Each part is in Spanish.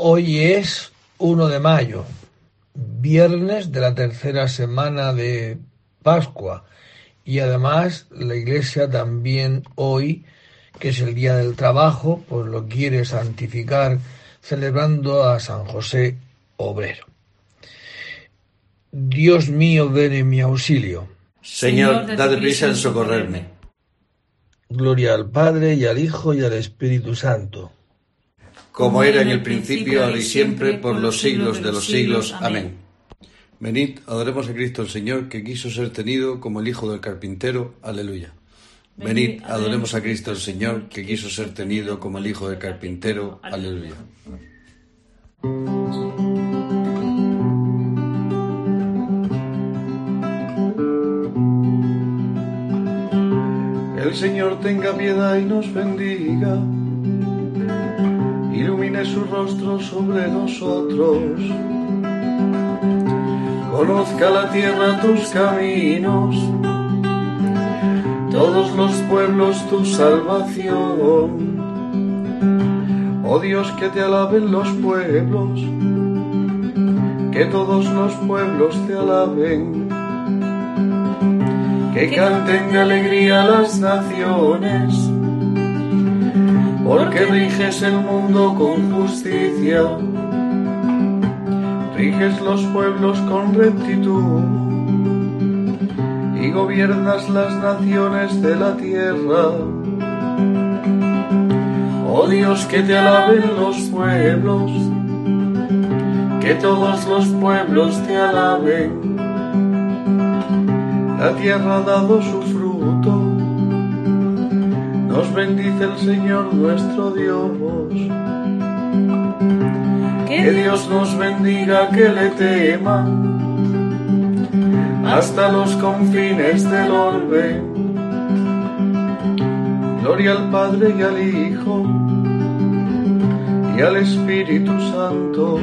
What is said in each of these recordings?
Hoy es 1 de mayo, viernes de la tercera semana de Pascua y además la Iglesia también hoy, que es el Día del Trabajo, pues lo quiere santificar celebrando a San José Obrero. Dios mío, ven en mi auxilio. Señor, dad prisa en socorrerme. Gloria al Padre y al Hijo y al Espíritu Santo. Como era en el principio, ahora y siempre, por los siglos de los siglos. Amén. Venid, adoremos a Cristo el Señor, que quiso ser tenido como el Hijo del Carpintero. Aleluya. Venid, adoremos a Cristo el Señor, que quiso ser tenido como el Hijo del Carpintero. Aleluya. El Señor tenga piedad y nos bendiga, su rostro sobre nosotros, conozca la tierra tus caminos, todos los pueblos tu salvación. Oh Dios, que te alaben los pueblos, que todos los pueblos te alaben. Que canten de alegría las naciones, porque riges el mundo con justicia, riges los pueblos con rectitud y gobiernas las naciones de la tierra. Oh Dios, que te alaben los pueblos, que todos los pueblos te alaben. La tierra ha dado su fruto, nos bendice el Señor nuestro Dios. Que Dios nos bendiga, que le tema, hasta los confines del orbe. Gloria al Padre y al Hijo y al Espíritu Santo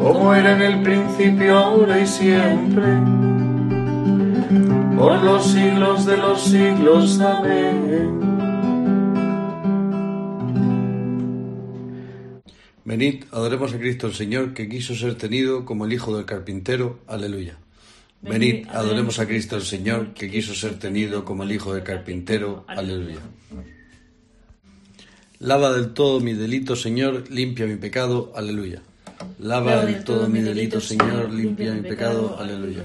como era en el principio, ahora y siempre, por los siglos de los siglos. Amén. Venid, adoremos a Cristo el Señor, que quiso ser tenido como el Hijo del Carpintero. Aleluya. Venid, adoremos a Cristo el Señor, que quiso ser tenido como el Hijo del Carpintero. Aleluya. Lava del todo mi delito, Señor, limpia mi pecado. Aleluya. Lava del todo mi delito, Señor, limpia mi pecado. Aleluya.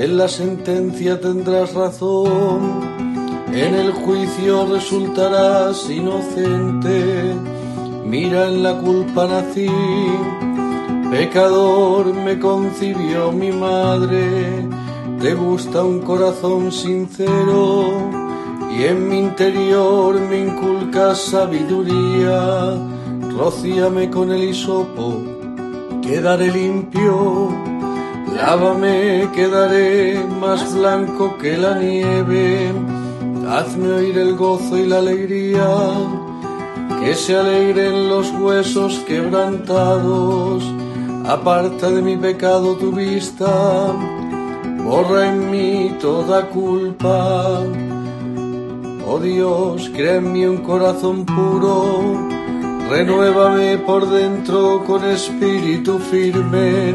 en la sentencia tendrás razón, en el juicio resultarás inocente, mira en la culpa nací, pecador me concibió mi madre, te gusta un corazón sincero, y en mi interior me inculca sabiduría. Rocíame con el hisopo, quedaré limpio. Lávame, quedaré más blanco que la nieve. Hazme oír el gozo y la alegría, que se alegren los huesos quebrantados. Aparta de mi pecado tu vista, borra en mí toda culpa Oh Dios, crea en mí un corazón puro, renuévame por dentro con espíritu firme,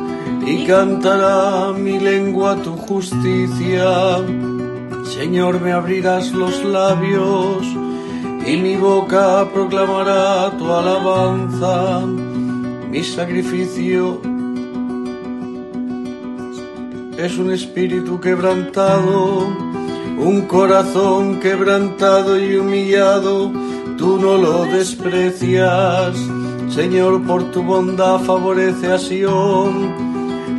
y cantará mi lengua tu justicia. Señor, me abrirás los labios, y mi boca proclamará tu alabanza. Mi sacrificio es un espíritu quebrantado, un corazón quebrantado y humillado, tú no lo desprecias. Señor, por tu bondad favorece a Sion,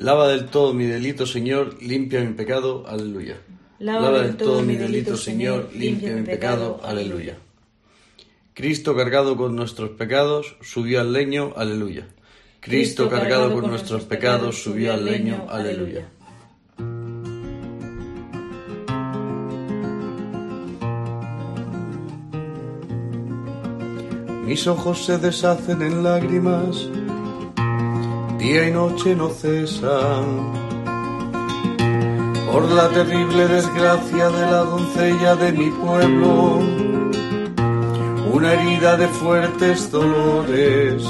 Lava del todo mi delito, Señor, limpia mi pecado. Aleluya. Lava, del todo mi delito, Señor, limpia mi pecado. Aleluya. Cristo cargado con nuestros pecados subió al leño, aleluya. Cristo cargado con nuestros pecados subió al leño, aleluya. Mis ojos se deshacen en lágrimas, día y noche no cesan. Por la terrible desgracia de la doncella de mi pueblo, una herida de fuertes dolores.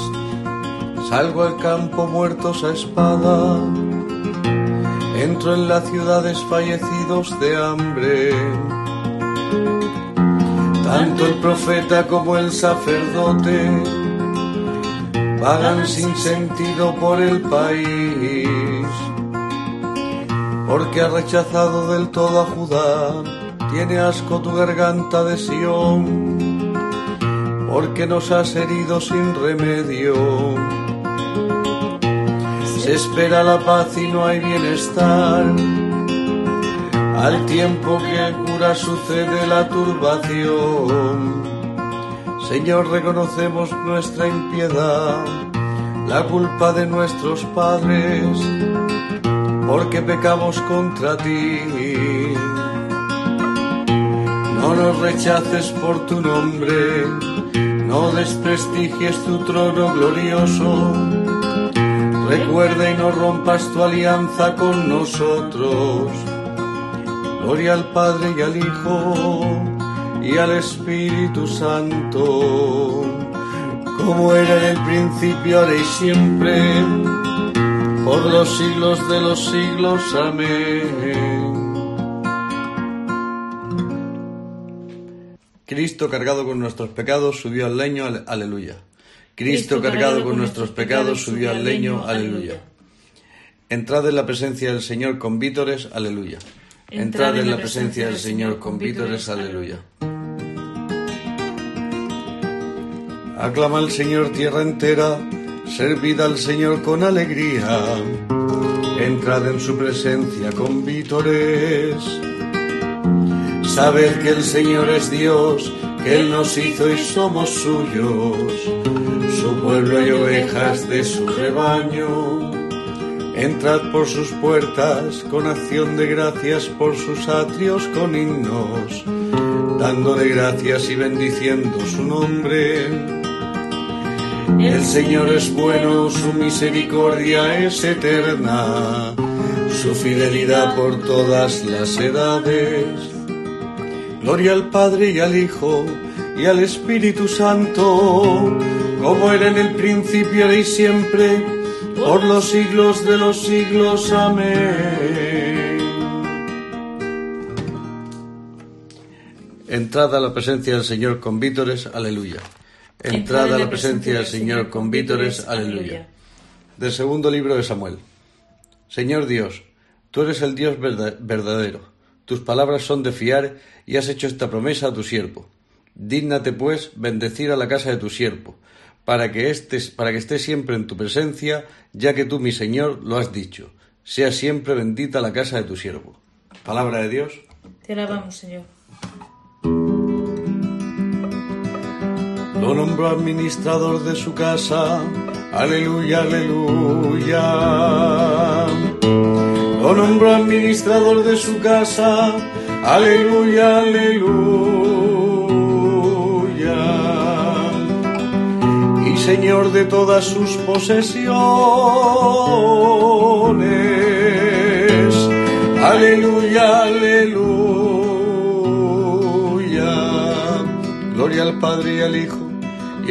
Salgo al campo muertos a espada, entro en las ciudades fallecidos de hambre. Tanto el profeta como el sacerdote vagan sin sentido por el país, porque ha rechazado del todo a Judá, tiene asco tu garganta de Sión porque nos has herido sin remedio. Se espera la paz y no hay bienestar. Al tiempo que cura sucede la turbación. Señor, reconocemos nuestra impiedad, la culpa de nuestros padres, porque pecamos contra ti. No nos rechaces por tu nombre no desprestigies tu trono glorioso. Recuerda y no rompas tu alianza con nosotros. Gloria al Padre y al Hijo y al Espíritu Santo, como era en el principio, ahora y siempre, por los siglos de los siglos. Amén. Cristo cargado con nuestros pecados subió al leño, aleluya. Cristo cargado con nuestros pecados subió al leño, aleluya. Entrad en la presencia del Señor con vítores, aleluya. Entrad en la presencia del Señor con vítores, aleluya. Aclama al Señor tierra entera, servid al Señor con alegría. Entrad en su presencia con vítores. Sabed que el Señor es Dios, que Él nos hizo y somos suyos, su pueblo y ovejas de su rebaño. Entrad por sus puertas con acción de gracias, por sus atrios con himnos, dándole gracias y bendiciendo su nombre. El Señor es bueno, su misericordia es eterna, su fidelidad por todas las edades. Gloria al Padre y al Hijo y al Espíritu Santo, como era en el principio, y siempre, por los siglos de los siglos. Amén. Entrada a la presencia del Señor con vítores, aleluya. Entrada a la presencia del Señor con vítores, aleluya. Del segundo libro de Samuel. Señor Dios, tú eres el Dios verdadero tus palabras son de fiar y has hecho esta promesa a tu siervo. Dígnate, pues, bendecir a la casa de tu siervo, para que, estés, para que esté siempre en tu presencia, ya que tú, mi Señor, lo has dicho. Sea siempre bendita la casa de tu siervo. Palabra de Dios. Te alabamos, Señor. Lo nombró administrador de su casa. Aleluya, aleluya lo nombró administrador de su casa, Aleluya, aleluya. Y Señor de todas sus posesiones. Aleluya, aleluya. Gloria al Padre y al Hijo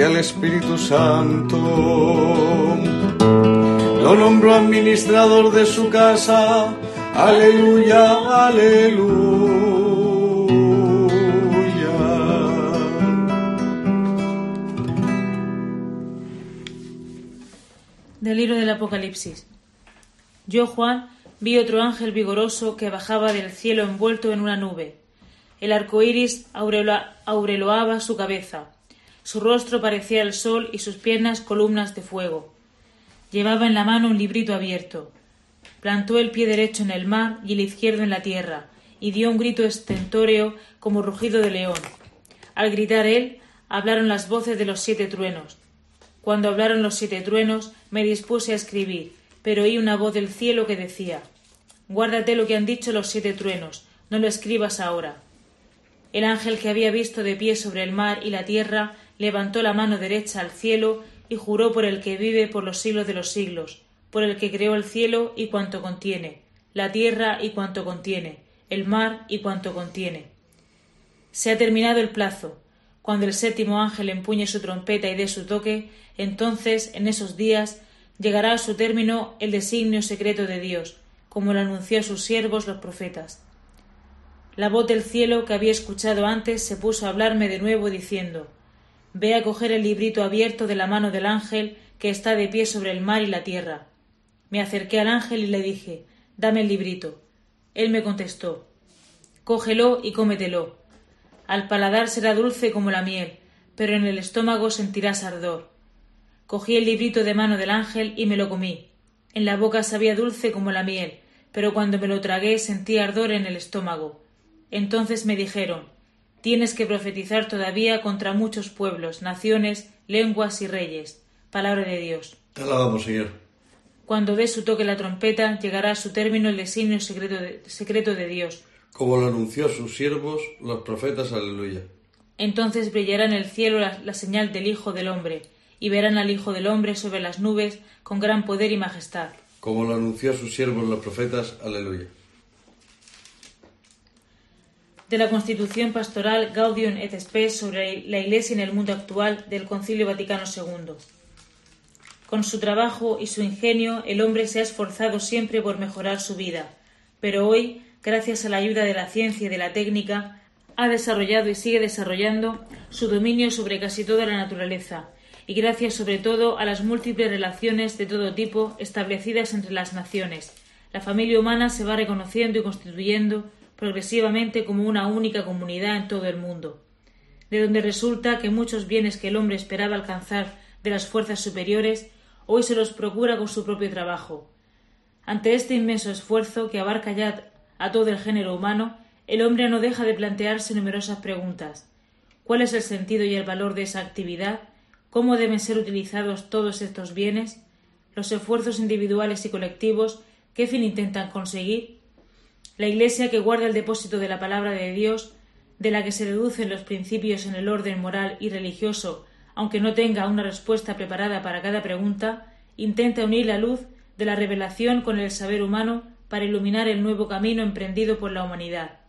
y al Espíritu Santo. Lo nombró administrador de su casa. Aleluya, aleluya. Del libro del Apocalipsis. Yo, Juan, vi otro ángel vigoroso que bajaba del cielo envuelto en una nube. El arco iris aureloaba su cabeza. Su rostro parecía el sol y sus piernas columnas de fuego. Llevaba en la mano un librito abierto. Plantó el pie derecho en el mar y el izquierdo en la tierra, y dio un grito estentóreo como rugido de león. Al gritar él, hablaron las voces de los siete truenos. Cuando hablaron los siete truenos, me dispuse a escribir, pero oí una voz del cielo que decía Guárdate lo que han dicho los siete truenos, no lo escribas ahora. El ángel que había visto de pie sobre el mar y la tierra levantó la mano derecha al cielo y juró por el que vive por los siglos de los siglos, por el que creó el cielo y cuanto contiene, la tierra y cuanto contiene, el mar y cuanto contiene. Se ha terminado el plazo. Cuando el séptimo ángel empuñe su trompeta y dé su toque, entonces, en esos días, llegará a su término el designio secreto de Dios, como lo anunció a sus siervos los profetas. La voz del cielo que había escuchado antes se puso a hablarme de nuevo diciendo Ve a coger el librito abierto de la mano del ángel que está de pie sobre el mar y la tierra. Me acerqué al ángel y le dije Dame el librito. Él me contestó Cógelo y cómetelo. Al paladar será dulce como la miel, pero en el estómago sentirás ardor. Cogí el librito de mano del ángel y me lo comí. En la boca sabía dulce como la miel, pero cuando me lo tragué sentí ardor en el estómago. Entonces me dijeron Tienes que profetizar todavía contra muchos pueblos, naciones, lenguas y reyes. Palabra de Dios. Te alabamos, Señor. Cuando dé su toque la trompeta, llegará a su término el designio secreto de, secreto de Dios. Como lo anunció a sus siervos, los profetas, aleluya. Entonces brillará en el cielo la, la señal del Hijo del Hombre, y verán al Hijo del Hombre sobre las nubes con gran poder y majestad. Como lo anunció a sus siervos los profetas, aleluya de la Constitución Pastoral Gaudium et Spes sobre la Iglesia en el mundo actual del Concilio Vaticano II. Con su trabajo y su ingenio, el hombre se ha esforzado siempre por mejorar su vida, pero hoy, gracias a la ayuda de la ciencia y de la técnica, ha desarrollado y sigue desarrollando su dominio sobre casi toda la naturaleza, y gracias sobre todo a las múltiples relaciones de todo tipo establecidas entre las naciones, la familia humana se va reconociendo y constituyendo progresivamente como una única comunidad en todo el mundo, de donde resulta que muchos bienes que el hombre esperaba alcanzar de las fuerzas superiores, hoy se los procura con su propio trabajo. Ante este inmenso esfuerzo que abarca ya a todo el género humano, el hombre no deja de plantearse numerosas preguntas. ¿Cuál es el sentido y el valor de esa actividad? ¿Cómo deben ser utilizados todos estos bienes? ¿Los esfuerzos individuales y colectivos? ¿Qué fin intentan conseguir? La Iglesia que guarda el depósito de la palabra de Dios, de la que se deducen los principios en el orden moral y religioso, aunque no tenga una respuesta preparada para cada pregunta, intenta unir la luz de la revelación con el saber humano para iluminar el nuevo camino emprendido por la humanidad.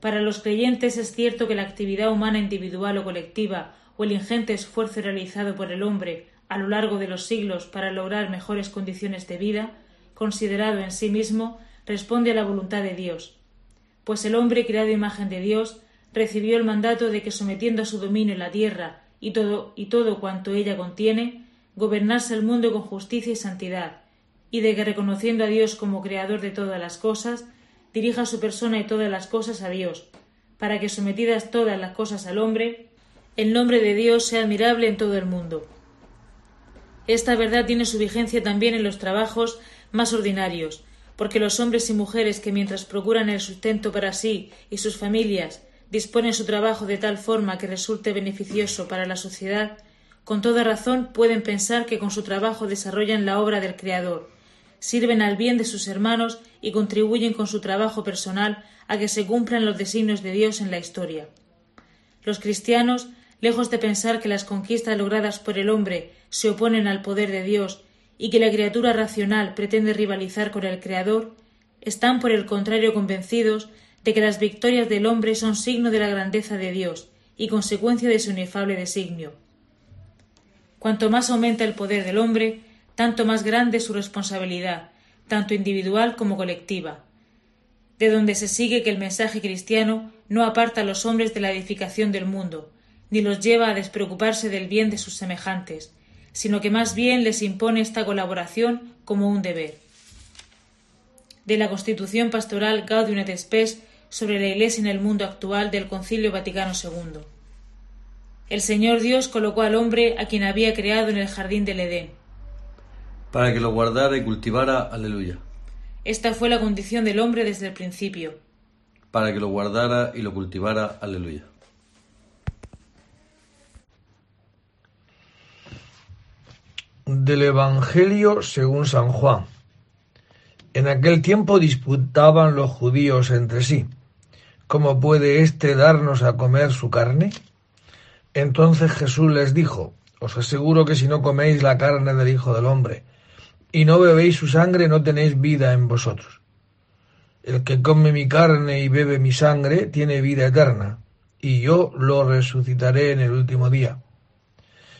Para los creyentes es cierto que la actividad humana individual o colectiva o el ingente esfuerzo realizado por el hombre a lo largo de los siglos para lograr mejores condiciones de vida, considerado en sí mismo, responde a la voluntad de Dios, pues el hombre creado imagen de Dios recibió el mandato de que sometiendo a su dominio la tierra y todo y todo cuanto ella contiene, gobernase el mundo con justicia y santidad, y de que reconociendo a Dios como creador de todas las cosas, dirija su persona y todas las cosas a Dios, para que sometidas todas las cosas al hombre, el nombre de Dios sea admirable en todo el mundo. Esta verdad tiene su vigencia también en los trabajos más ordinarios, porque los hombres y mujeres que mientras procuran el sustento para sí y sus familias disponen su trabajo de tal forma que resulte beneficioso para la sociedad, con toda razón pueden pensar que con su trabajo desarrollan la obra del Creador, sirven al bien de sus hermanos y contribuyen con su trabajo personal a que se cumplan los designios de Dios en la historia. Los cristianos, lejos de pensar que las conquistas logradas por el hombre se oponen al poder de Dios y que la criatura racional pretende rivalizar con el Creador, están por el contrario convencidos de que las victorias del hombre son signo de la grandeza de Dios y consecuencia de su inefable designio. Cuanto más aumenta el poder del hombre, tanto más grande es su responsabilidad, tanto individual como colectiva, de donde se sigue que el mensaje cristiano no aparta a los hombres de la edificación del mundo, ni los lleva a despreocuparse del bien de sus semejantes, sino que más bien les impone esta colaboración como un deber. De la Constitución Pastoral Gaudium et Spes sobre la Iglesia en el mundo actual del Concilio Vaticano II. El Señor Dios colocó al hombre a quien había creado en el jardín del Edén. Para que lo guardara y cultivara, aleluya. Esta fue la condición del hombre desde el principio. Para que lo guardara y lo cultivara, aleluya. Del Evangelio según San Juan. En aquel tiempo disputaban los judíos entre sí. ¿Cómo puede éste darnos a comer su carne? Entonces Jesús les dijo, Os aseguro que si no coméis la carne del Hijo del Hombre y no bebéis su sangre, no tenéis vida en vosotros. El que come mi carne y bebe mi sangre tiene vida eterna, y yo lo resucitaré en el último día.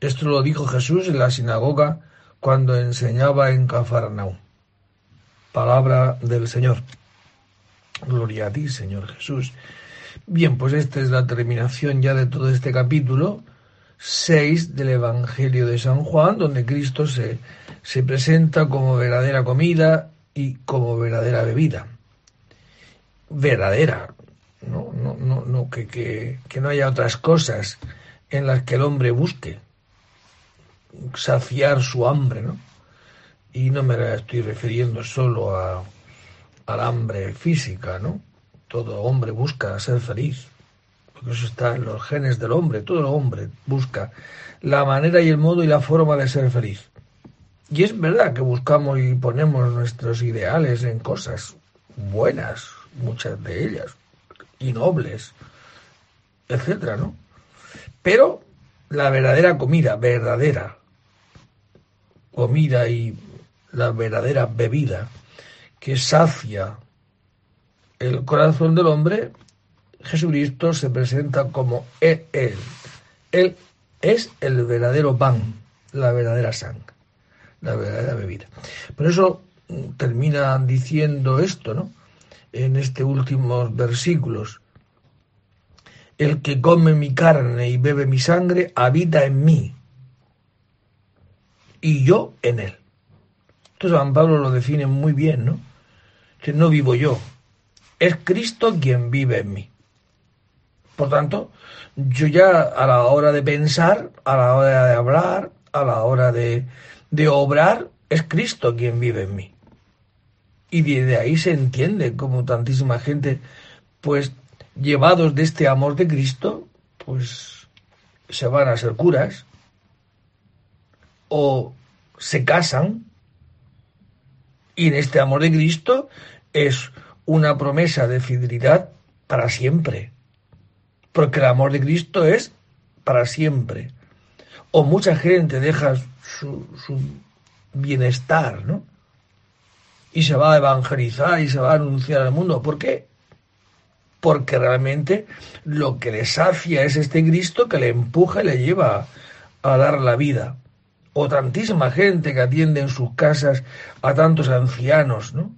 Esto lo dijo Jesús en la sinagoga cuando enseñaba en Cafarnaúm. Palabra del Señor. Gloria a ti, Señor Jesús. Bien, pues esta es la terminación ya de todo este capítulo 6 del Evangelio de San Juan, donde Cristo se, se presenta como verdadera comida y como verdadera bebida. Verdadera, no, no, no, no que, que, que no haya otras cosas en las que el hombre busque saciar su hambre, ¿no? Y no me estoy refiriendo solo a, al hambre física, ¿no? Todo hombre busca ser feliz, porque eso está en los genes del hombre, todo hombre busca la manera y el modo y la forma de ser feliz. Y es verdad que buscamos y ponemos nuestros ideales en cosas buenas, muchas de ellas, y nobles, etcétera, ¿no? Pero la verdadera comida, verdadera comida y la verdadera bebida que sacia el corazón del hombre, Jesucristo se presenta como Él. Él es el verdadero pan, la verdadera sangre, la verdadera bebida. Por eso mm, termina diciendo esto, ¿no? En estos últimos versículos. El que come mi carne y bebe mi sangre habita en mí y yo en él. Entonces San Pablo lo define muy bien, ¿no? Que no vivo yo, es Cristo quien vive en mí. Por tanto, yo ya a la hora de pensar, a la hora de hablar, a la hora de, de obrar, es Cristo quien vive en mí. Y de ahí se entiende como tantísima gente, pues llevados de este amor de Cristo, pues se van a ser curas o se casan y en este amor de Cristo es una promesa de fidelidad para siempre. Porque el amor de Cristo es para siempre. O mucha gente deja su, bienestar, ¿no? Y se va a evangelizar y se va a anunciar al mundo. ¿Por qué? Porque realmente lo que le sacia es este Cristo que le empuja y le lleva a dar la vida. O tantísima gente que atiende en sus casas a tantos ancianos, ¿no?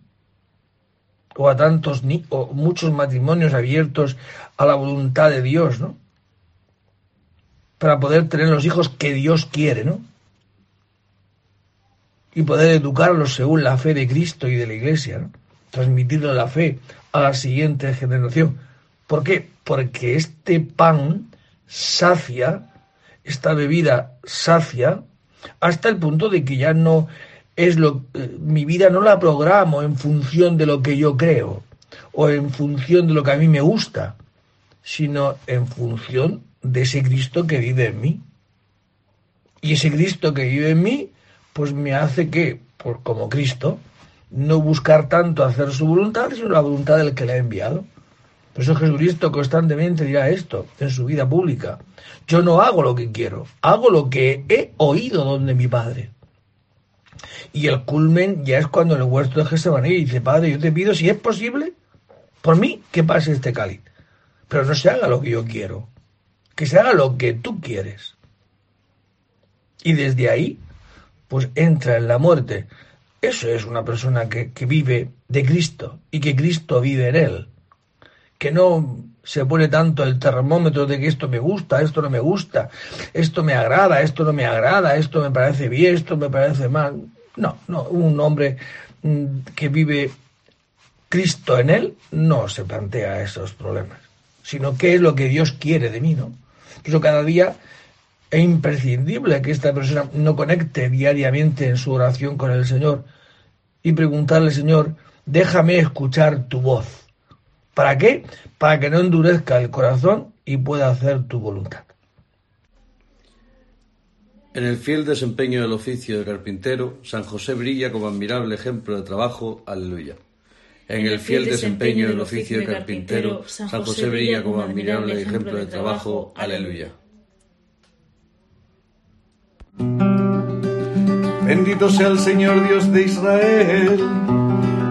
o a tantos o muchos matrimonios abiertos a la voluntad de Dios, ¿no? Para poder tener los hijos que Dios quiere, ¿no? y poder educarlos según la fe de Cristo y de la Iglesia, transmitirle la fe a la siguiente generación. ¿Por qué? Porque este pan sacia, esta bebida sacia, hasta el punto de que ya no es lo eh, mi vida no la programo en función de lo que yo creo o en función de lo que a mí me gusta, sino en función de ese Cristo que vive en mí. Y ese Cristo que vive en mí pues me hace que, como Cristo, no buscar tanto hacer su voluntad, sino la voluntad del que le ha enviado. Por eso Jesucristo constantemente dirá esto en su vida pública. Yo no hago lo que quiero, hago lo que he oído donde mi Padre. Y el culmen ya es cuando el huerto de Getsemaní dice, Padre, yo te pido, si es posible, por mí, que pase este cáliz. Pero no se haga lo que yo quiero, que se haga lo que tú quieres. Y desde ahí pues entra en la muerte. Eso es una persona que, vive de Cristo y que Cristo vive en él. Que no se pone tanto el termómetro de que esto me gusta, esto no me gusta, esto me agrada, esto no me agrada, esto me parece bien, esto me parece mal. No, no, un hombre mm, que vive Cristo en él no se plantea esos problemas, sino qué es lo que Dios quiere de mí, ¿no? Por eso cada día es imprescindible que esta persona no conecte diariamente en su oración con el Señor y preguntarle, Señor, déjame escuchar tu voz. ¿Para qué? Para que no endurezca el corazón y pueda hacer tu voluntad. En el fiel desempeño del oficio de carpintero, San José brilla como admirable ejemplo de trabajo. Aleluya. En el fiel desempeño del oficio de carpintero, San José brilla como admirable ejemplo de trabajo. Aleluya. Bendito sea el Señor Dios de Israel,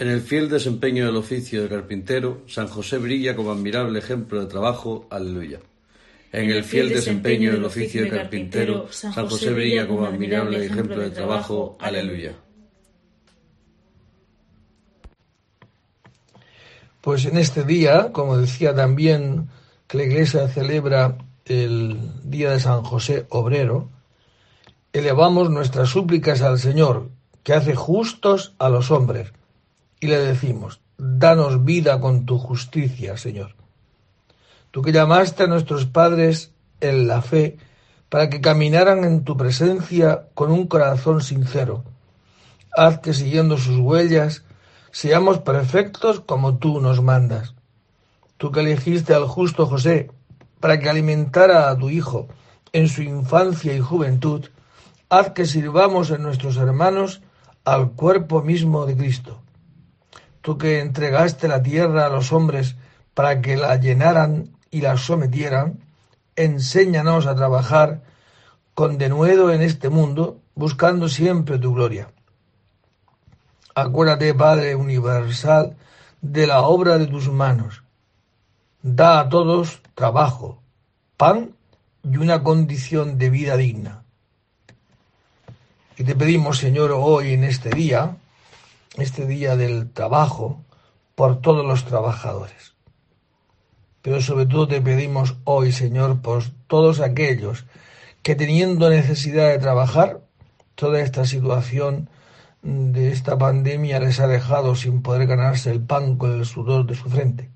En el fiel desempeño del oficio de carpintero, San José brilla como admirable ejemplo de trabajo. Aleluya. En el fiel desempeño del oficio de carpintero, San José brilla como admirable ejemplo de trabajo. Aleluya. Pues en este día, como decía también que la Iglesia celebra el Día de San José Obrero, elevamos nuestras súplicas al Señor, que hace justos a los hombres, y le decimos, danos vida con tu justicia, Señor. Tú que llamaste a nuestros padres en la fe para que caminaran en tu presencia con un corazón sincero, haz que siguiendo sus huellas seamos perfectos como tú nos mandas. Tú que elegiste al justo José para que alimentara a tu Hijo en su infancia y juventud, haz que sirvamos en nuestros hermanos al cuerpo mismo de Cristo. Tú que entregaste la tierra a los hombres para que la llenaran y la sometieran, enséñanos a trabajar con denuedo en este mundo, buscando siempre tu gloria. Acuérdate, Padre universal, de la obra de tus manos. Da a todos trabajo, pan y una condición de vida digna. Y te pedimos, Señor, hoy en este día, este día del trabajo, por todos los trabajadores. Pero sobre todo te pedimos hoy, Señor, por todos aquellos que teniendo necesidad de trabajar, toda esta situación de esta pandemia les ha dejado sin poder ganarse el pan con el sudor de su frente.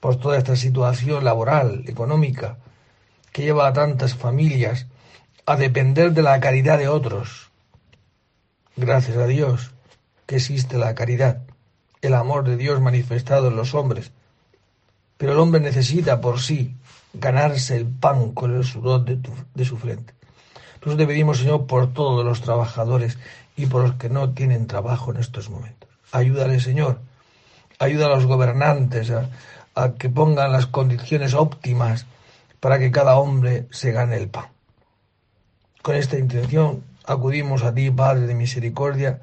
Por toda esta situación laboral, económica, que lleva a tantas familias a depender de la caridad de otros. Gracias a Dios que existe la caridad, el amor de Dios manifestado en los hombres. Pero el hombre necesita por sí ganarse el pan con el sudor de, su frente. Nosotros te pedimos, Señor, por todos los trabajadores y por los que no tienen trabajo en estos momentos. Ayúdale, Señor. Ayuda a los gobernantes a que pongan las condiciones óptimas para que cada hombre se gane el pan. Con esta intención acudimos a ti, Padre de misericordia,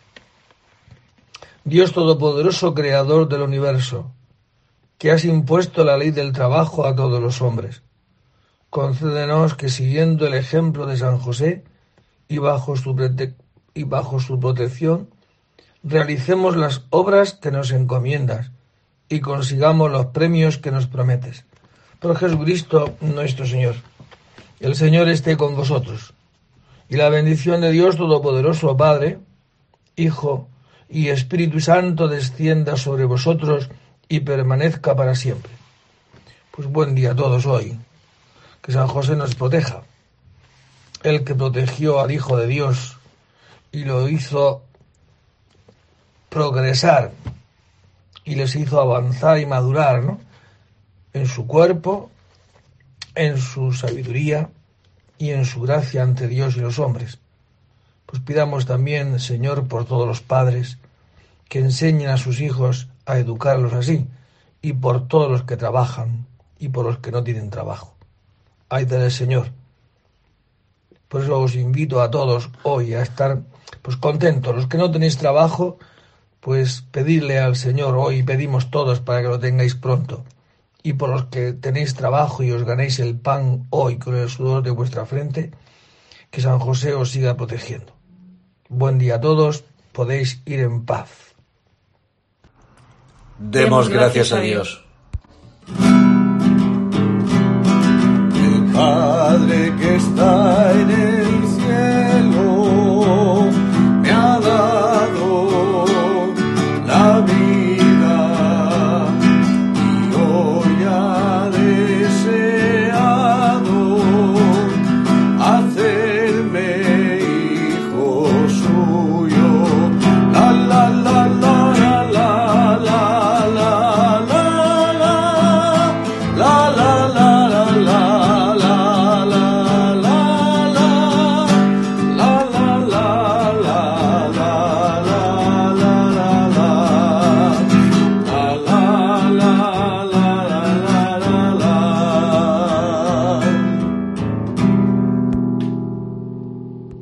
Dios Todopoderoso, Creador del universo, que has impuesto la ley del trabajo a todos los hombres, concédenos que siguiendo el ejemplo de San José y bajo su, y bajo su protección, realicemos las obras que nos encomiendas y consigamos los premios que nos prometes. Por Jesucristo nuestro Señor. El Señor esté con vosotros. Y la bendición de Dios Todopoderoso, Padre, Hijo y Espíritu Santo descienda sobre vosotros y permanezca para siempre. Pues buen día a todos hoy. Que San José nos proteja. El que protegió al Hijo de Dios y lo hizo progresar y les hizo avanzar y madurar ¿no? en su cuerpo, en su sabiduría y en su gracia ante Dios y los hombres. Pues pidamos también, Señor, por todos los padres, que enseñen a sus hijos a educarlos así, y por todos los que trabajan y por los que no tienen trabajo. Ay del Señor. Por eso os invito a todos hoy a estar pues contentos. Los que no tenéis trabajo, pues pedirle al Señor hoy, pedimos todos para que lo tengáis pronto. Y por los que tenéis trabajo y os ganéis el pan hoy con el sudor de vuestra frente, que San José os siga protegiendo. Buen día a todos, podéis ir en paz. Demos gracias a Dios. El Padre que está